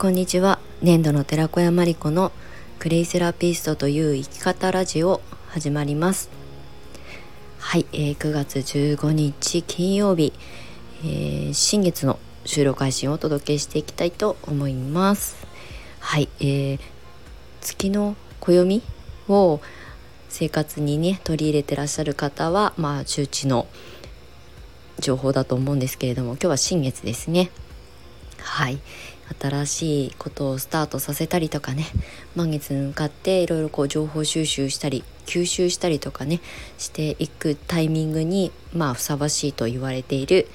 こんにちは。粘土の寺子屋まりこのクレイセラピストという生き方ラジオ始まります。はい、えー、9月15日金曜日、えー、新月の収録配信をお届けしていきたいと思います。はい、えー、月の暦を生活にね取り入れてらっしゃる方はまあ周知の情報だと思うんですけれども今日は新月ですね。はい。新しいことをスタートさせたりとかね満月に向かっていろいろこう情報収集したり吸収したりとかねしていくタイミングにまあふさわしいと言われている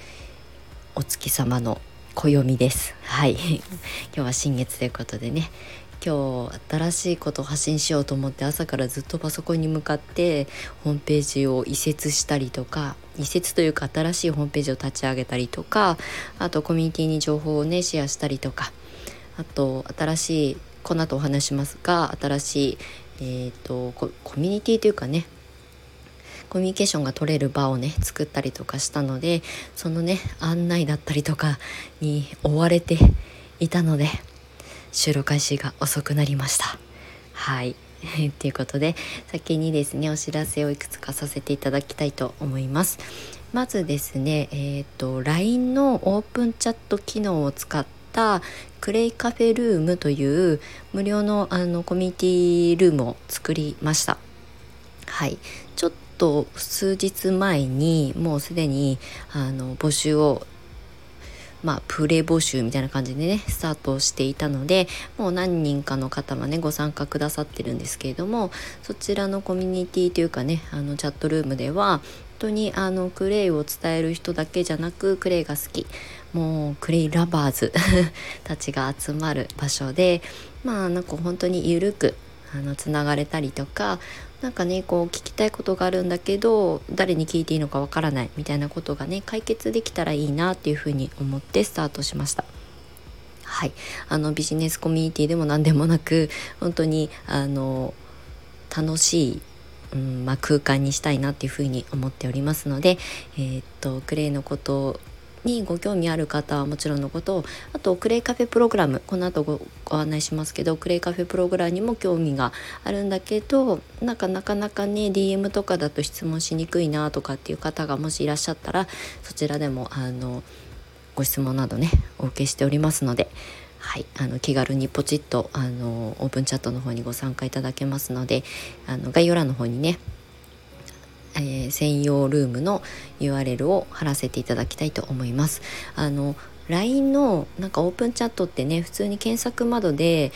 お月様の暦です。はい。今日は新月ということでね今日新しいことを発信しようと思って朝からずっとパソコンに向かってホームページを移設したりとか移設というか新しいホームページを立ち上げたりとかあとコミュニティに情報をねシェアしたりとかあと新しいこの後お話しますが新しい、えーと、コミュニティというかねコミュニケーションが取れる場をね作ったりとかしたのでそのね案内だったりとかに追われていたので収録開始が遅くなりました。はい。ということで先にですねお知らせをいくつかさせていただきたいと思います。まずですねえっ、ー、と LINE のオープンチャット機能を使ったクレイカフェルームという無料のあのコミュニティルームを作りました。はい。ちょっと数日前にもうすでにあの募集をまあ、プレ募集みたいな感じでねスタートしていたのでもう何人かの方はねご参加くださってるんですけれどもそちらのコミュニティというかねあのチャットルームでは本当にあのクレイを伝える人だけじゃなくクレイが好きもうクレイラバーズ たちが集まる場所でまあなんか本当にゆるくあのつながれたりとかなんかねこう聞きたいことがあるんだけど誰に聞いていいのかわからないみたいなことがね解決できたらいいなっていうふうに思ってスタートしました。はい、あのビジネスコミュニティでも何でもなく本当にあの楽しいうんまあ、空間にしたいなっていうふうに思っておりますので、えー、っとクレイのことにご興味ある方はもちろんのことあとクレイカフェプログラムこの後ごご案内しますけどクレイカフェプログラムにも興味があるんだけどなんかなかなかね DM とかだと質問しにくいなとかっていう方がもしいらっしゃったらそちらでもあのご質問などねお受けしておりますので。はい、あの気軽にポチッとあのオープンチャットの方にご参加いただけますのであの概要欄の方にねえー、専用ルームの URL を貼らせていただきたいと思います。あの LINE のなんかオープンチャットってね普通に検索窓で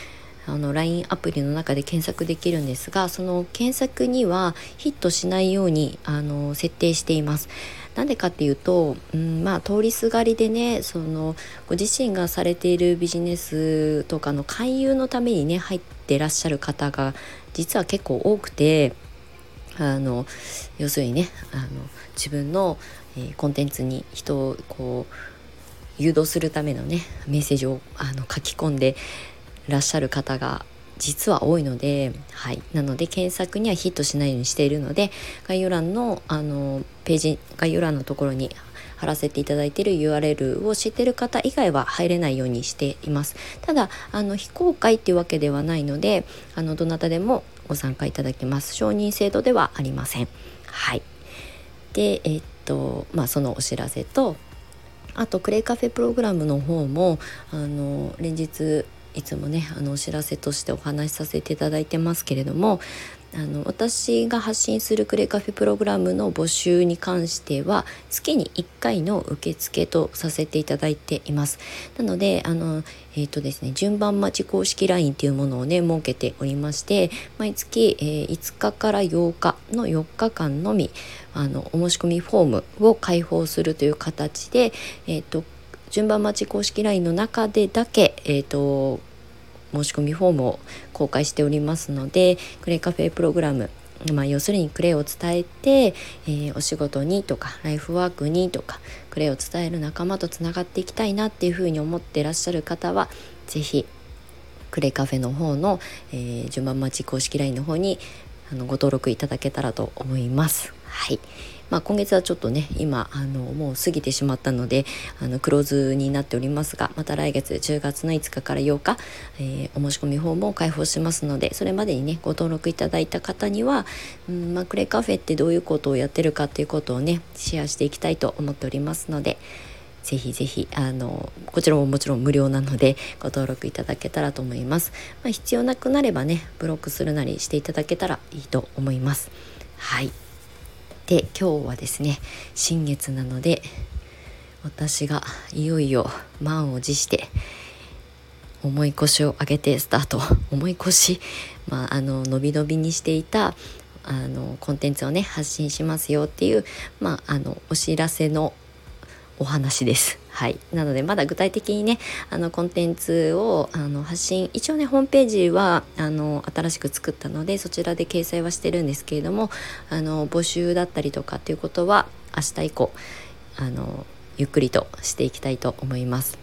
あの LINE アプリの中で検索できるんですがその検索にはヒットしないようにあの設定しています。なんでかっていうと、うん、まあ通りすがりでねそのご自身がされているビジネスとかの勧誘のためにね入ってらっしゃる方が実は結構多くてあの要するにねあの自分の、えー、コンテンツに人をこう誘導するためのねメッセージをあの書き込んでらっしゃる方が実は多いので、はい、なので検索にはヒットしないようにしているので概要欄のあのページ概要欄のところに貼らせていただいている URL を知ってる方以外は入れないようにしています。ただあの非公開っていうわけではないのであのどなたでもご参加いただけます。承認制度ではありません。はい。でえっとまあそのお知らせとあとクレイカフェプログラムの方もあの連日いつもねあのお知らせとしてお話しさせていただいてますけれどもあの私が発信するクレカフェプログラムの募集に関しては月に1回の受付とさせていただいています。なのであのえっ、ー、とですね順番待ち公式 LINE っていうものをね設けておりまして毎月、えー、5日から8日の4日間のみあのお申し込みフォームを開放するという形でえっ、ー、と順番待ち公式 LINE の中でだけ、えーと申し込みフォームを公開しておりますのでクレイカフェプログラムまあ、要するにクレイを伝えて、えー、お仕事にとかライフワークにとかクレイを伝える仲間とつながっていきたいなっていうふうに思ってらっしゃる方は是非クレイカフェの方の、えー、順番待ち公式 LINE の方にあのご登録いただけたらと思います。はいまあ、今月はちょっとね今あのもう過ぎてしまったのであのクローズになっておりますがまた来月10月の5日から8日、えー、お申し込みフォームを開放しますのでそれまでにねご登録いただいた方には、うんまあ、クレカフェってどういうことをやってるかっていうことをねシェアしていきたいと思っておりますので。ぜひぜひあのこちらももちろん無料なのでご登録いただけたらと思います、まあ、必要なくなればねブロックするなりしていただけたらいいと思いますはいで今日はですね新月なので私がいよいよ満を持して重い腰を上げてスタート重い腰、まあ、あの伸び伸びにしていたあのコンテンツをね発信しますよっていう、まあ、あのお知らせのお話です。はい、なのでまだ具体的にねあのコンテンツをあの発信一応ねホームページはあの新しく作ったのでそちらで掲載はしてるんですけれどもあの募集だったりとかっていうことは明日以降あのゆっくりとしていきたいと思います。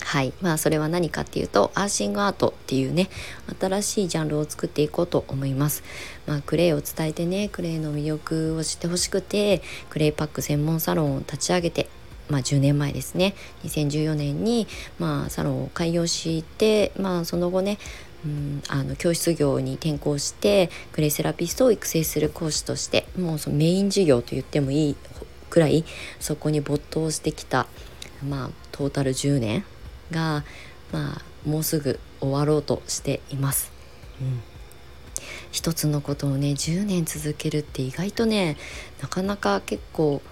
はいまあそれは何かっていうとアーシングアートっていうね新しいジャンルを作っていこうと思います。まあ、クレイを伝えてねクレイの魅力を知ってほしくてクレイパック専門サロンを立ち上げてまあ、10年前ですね2014年に、まあ、サロンを開業して、まあ、その後ねうん、あの教室業に転校してクレイセラピストを育成する講師としてもうそのメイン事業と言ってもいいくらいそこに没頭してきた、まあ、トータル10年が、まあ、もうすぐ終わろうとしています。うん一つのことをね10年続けるって意外とねなかなか結構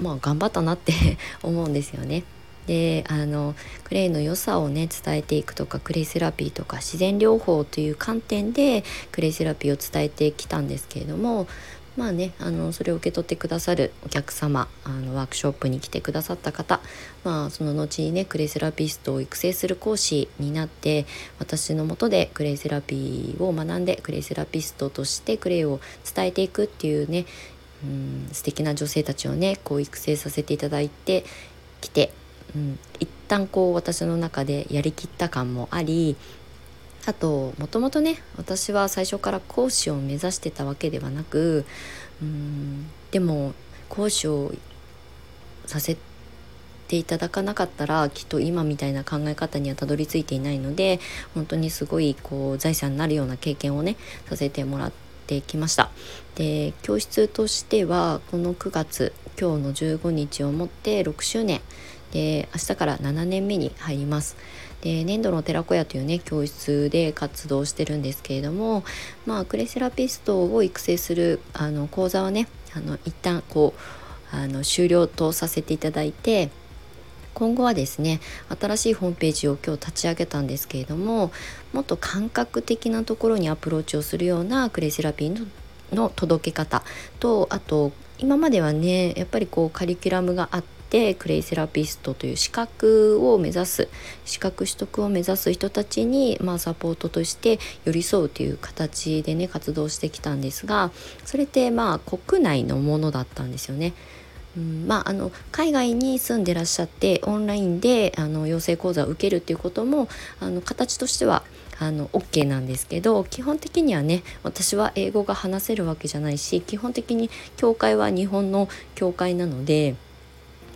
まあ頑張ったなって 思うんですよね。であのクレイの良さをね伝えていくとかクレイセラピーとか自然療法という観点でクレイセラピーを伝えてきたんですけれどもまあねあのそれを受け取ってくださるお客様あのワークショップに来てくださった方まあその後にねクレイセラピストを育成する講師になって私のもとでクレイセラピーを学んでクレイセラピストとしてクレイを伝えていくっていうねうん素敵な女性たちをねこう育成させていただいてきて、うん、一旦こう私の中でやりきった感もありあともともとね私は最初から講師を目指してたわけではなくうんでも講師をさせていただかなかったらきっと今みたいな考え方にはたどり着いていないので本当にすごいこう財産になるような経験をねさせてもらって。てきました。で教室としてはこの9月今日の15日をもって6周年。で明日から7年目に入ります。で粘土の寺子屋というね教室で活動してるんですけれどもまあクレセラピストを育成するあの講座はねあの一旦こうあの終了とさせていただいて今後はですね新しいホームページを今日立ち上げたんですけれどももっと感覚的なところにアプローチをするようなクレイセラピーの届け方とあと今まではねやっぱりこうカリキュラムがあってクレイセラピストという資格を目指す資格取得を目指す人たちに、まあ、サポートとして寄り添うという形でね活動してきたんですがそれってまあ国内のものだったんですよね。うんまあ、あの海外に住んでらっしゃってオンラインであの養成講座を受けるっていうこともあの形としてはあの OK なんですけど基本的にはね私は英語が話せるわけじゃないし基本的に教会は日本の教会なので。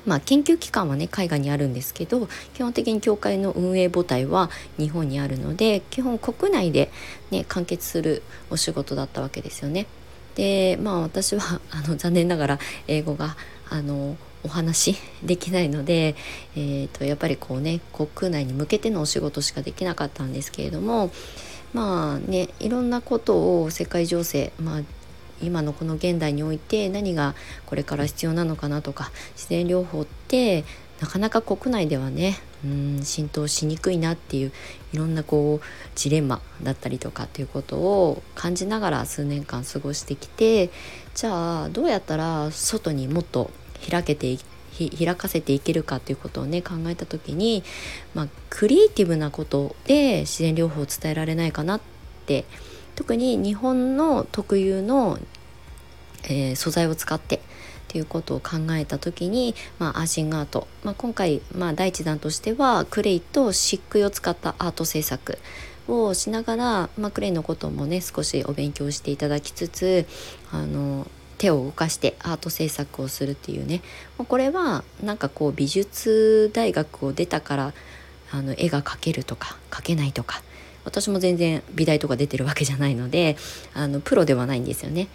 まあ、研究機関はね海外にあるんですけど基本的に教会の運営母体は日本にあるので基本国内で、ね、完結するお仕事だったわけですよね。でまあ私はあの残念ながら英語があのお話できないので、えーと、やっぱりこうね国内に向けてのお仕事しかできなかったんですけれどもまあねいろんなことを世界情勢、まあ、今のこの現代において何がこれから必要なのかなとか自然療法ってなかなか国内ではねうん浸透しにくいなっていういろんなこうジレンマだったりとかっていうことを感じながら数年間過ごしてきてじゃあどうやったら外にもっと開けて開かせていけるかということをね考えた時に、まあ、クリエイティブなことで自然療法を伝えられないかなって特に日本の特有の、えー、素材を使ってっていうことを考えた時に、まあ、アーシングアート、まあ、今回、まあ、第一弾としてはクレイと漆喰を使ったアート制作をしながら、まあ、クレイのこともね少しお勉強していただきつつあの手を動かしてアート制作をするっていうねこれはなんかこう美術大学を出たからあの絵が描けるとか描けないとか私も全然美大とか出てるわけじゃないのであのプロではないんですよね。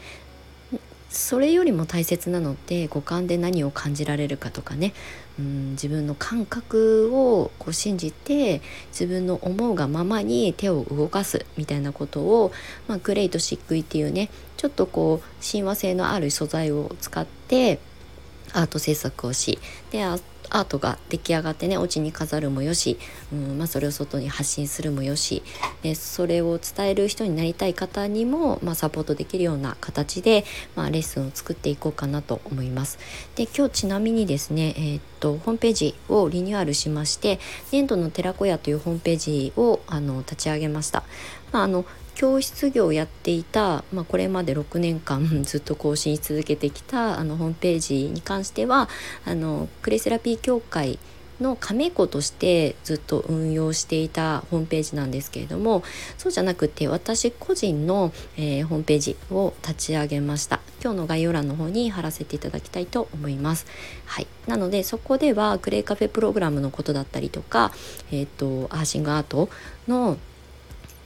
それよりも大切なのって五感で何を感じられるかとかね。うん自分の感覚をこう信じて自分の思うがままに手を動かすみたいなことを、まあ、グレイと漆喰っていうねちょっとこう親和性のある素材を使ってアート制作をしでアートが出来上がってねお家に飾るもよし、うんまあ、それを外に発信するもよしでそれを伝える人になりたい方にも、まあ、サポートできるような形で、まあ、レッスンを作っていこうかなと思います。で今日ちなみにですね、えー、っとホームページをリニューアルしまして「粘土の寺子屋」というホームページをあの立ち上げました。まあ、あの教室業をやっていた、まあ、これまで6年間 ずっと更新し続けてきたあのホームページに関してはあのクレセラピー協会の加盟校としてずっと運用していたホームページなんですけれどもそうじゃなくて私個人の、えー、ホームページを立ち上げました。今日の概要欄の方に貼らせていただきたいと思います。はい。なのでそこではクレイカフェプログラムのことだったりとかえっ、ー、とアーシングアートの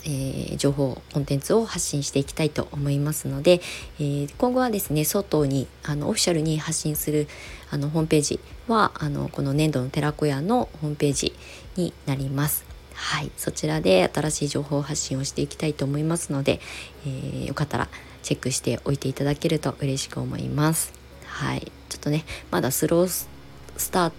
えー、情報コンテンツを発信していきたいと思いますので、えー、今後はですね外にあのオフィシャルに発信するあのホームページはあのこの粘土の寺子屋のホームページになります。はい、そちらで新しい情報発信をしていきたいと思いますので、えー、よかったらチェックしておいていただけると嬉しく思います。はい、ちょっとねまだスロースタート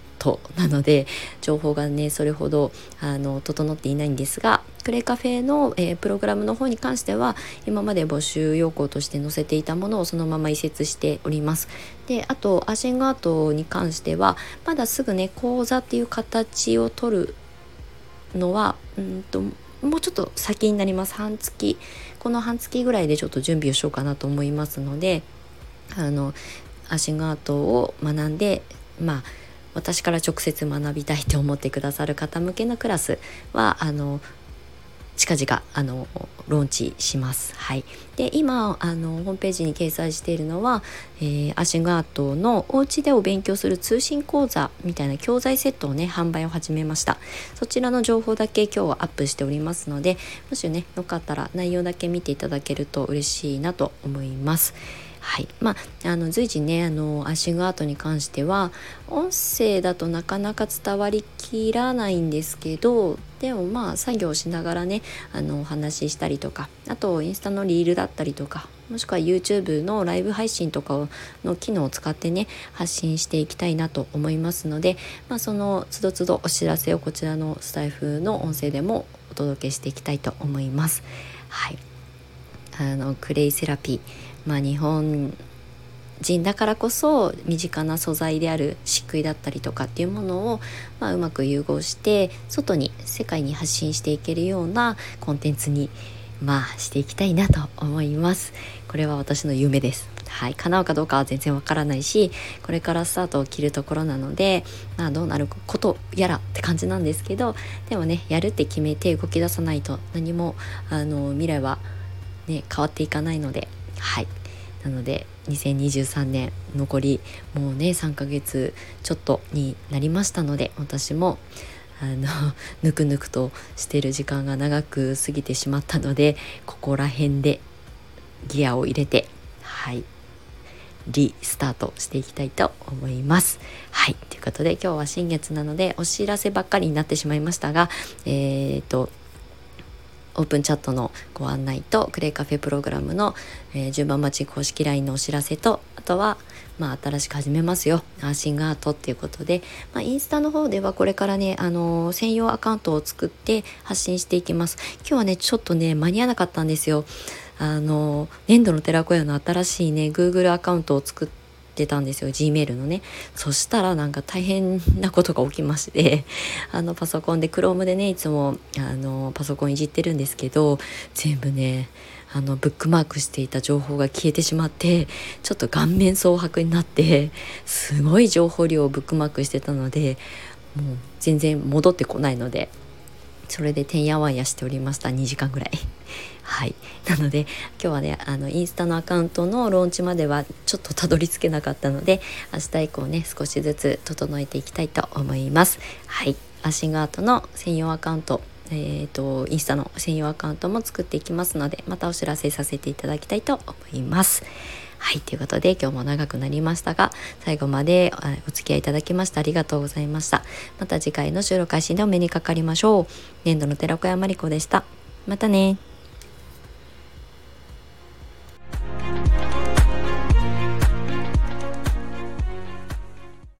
なので情報がねそれほどあの整っていないんですがクレカフェの、えー、プログラムの方に関しては今まで募集要項として載せていたものをそのまま移設しております。であとアーシングアートに関してはまだすぐね講座っていう形を取るのはうんともうちょっと先になります半月この半月ぐらいでちょっと準備をしようかなと思いますのであのアシングアートを学んでまあ私から直接学びたいと思ってくださる方向けのクラスはあの近々あのローンチします。はい、で今あのホームページに掲載しているのは、えー、アシングアートのお家でお勉強する通信講座みたいな教材セットをね販売を始めましたそちらの情報だけ今日はアップしておりますのでもしねよかったら内容だけ見ていただけると嬉しいなと思います。はい。まあ、あの随時ねあのアッシングアートに関しては音声だとなかなか伝わりきらないんですけどでもまあ作業しながらねあのお話ししたりとかあとインスタのリールだったりとかもしくは YouTube のライブ配信とかの機能を使ってね発信していきたいなと思いますので、まあ、その都度都度お知らせをこちらのスタイフの音声でもお届けしていきたいと思います。はい。あのクレイセラピー。まあ、日本人だからこそ身近な素材である漆喰だったりとかっていうものを、まあ、うまく融合して外に世界に発信していけるようなコンテンツにまあしていきたいなと思います。これは私の夢です。はい。叶うかどうかは全然わからないしこれからスタートを切るところなのでまあどうなることやらって感じなんですけどでもねやるって決めて動き出さないと何もあの未来はね変わっていかないのではいなので2023年残りもうね3ヶ月ちょっとになりましたので私もあの ぬくぬくとしてる時間が長く過ぎてしまったのでここら辺でギアを入れてはいリスタートしていきたいと思います。はい。ということで今日は新月なのでお知らせばっかりになってしまいましたが、えっ、と、オープンチャットのご案内とクレイカフェプログラムの、えー、順番待ち公式 LINE のお知らせとあとは、まあ、新しく始めますよ。アーシングアートっていうことで、まあ、インスタの方ではこれからね、あのー、専用アカウントを作って発信していきます。今日はねちょっとね間に合わなかったんですよ。あの粘土の寺子屋の新しいね Google アカウントを作ってってたんですよ Gmail のね。そしたらなんか大変なことが起きまして あのパソコンで Chrome でねいつもあのパソコンいじってるんですけど全部ねあのブックマークしていた情報が消えてしまってちょっと顔面蒼白になってすごい情報量をブックマークしてたのでもう全然戻ってこないのでそれでてんやわんやしておりました2時間ぐらい。はいなので今日はねあのインスタのアカウントのローンチまではちょっとたどり着けなかったので明日以降ね少しずつ整えていきたいと思いますはいアシングアートの専用アカウントえーと、インスタの専用アカウントも作っていきますのでまたお知らせさせていただきたいと思います。はいということで今日も長くなりましたが最後までお付き合いいただきましてありがとうございました。また次回の収録配信でお目にかかりましょう。年度の寺子屋まりこでした。またね。Thank you.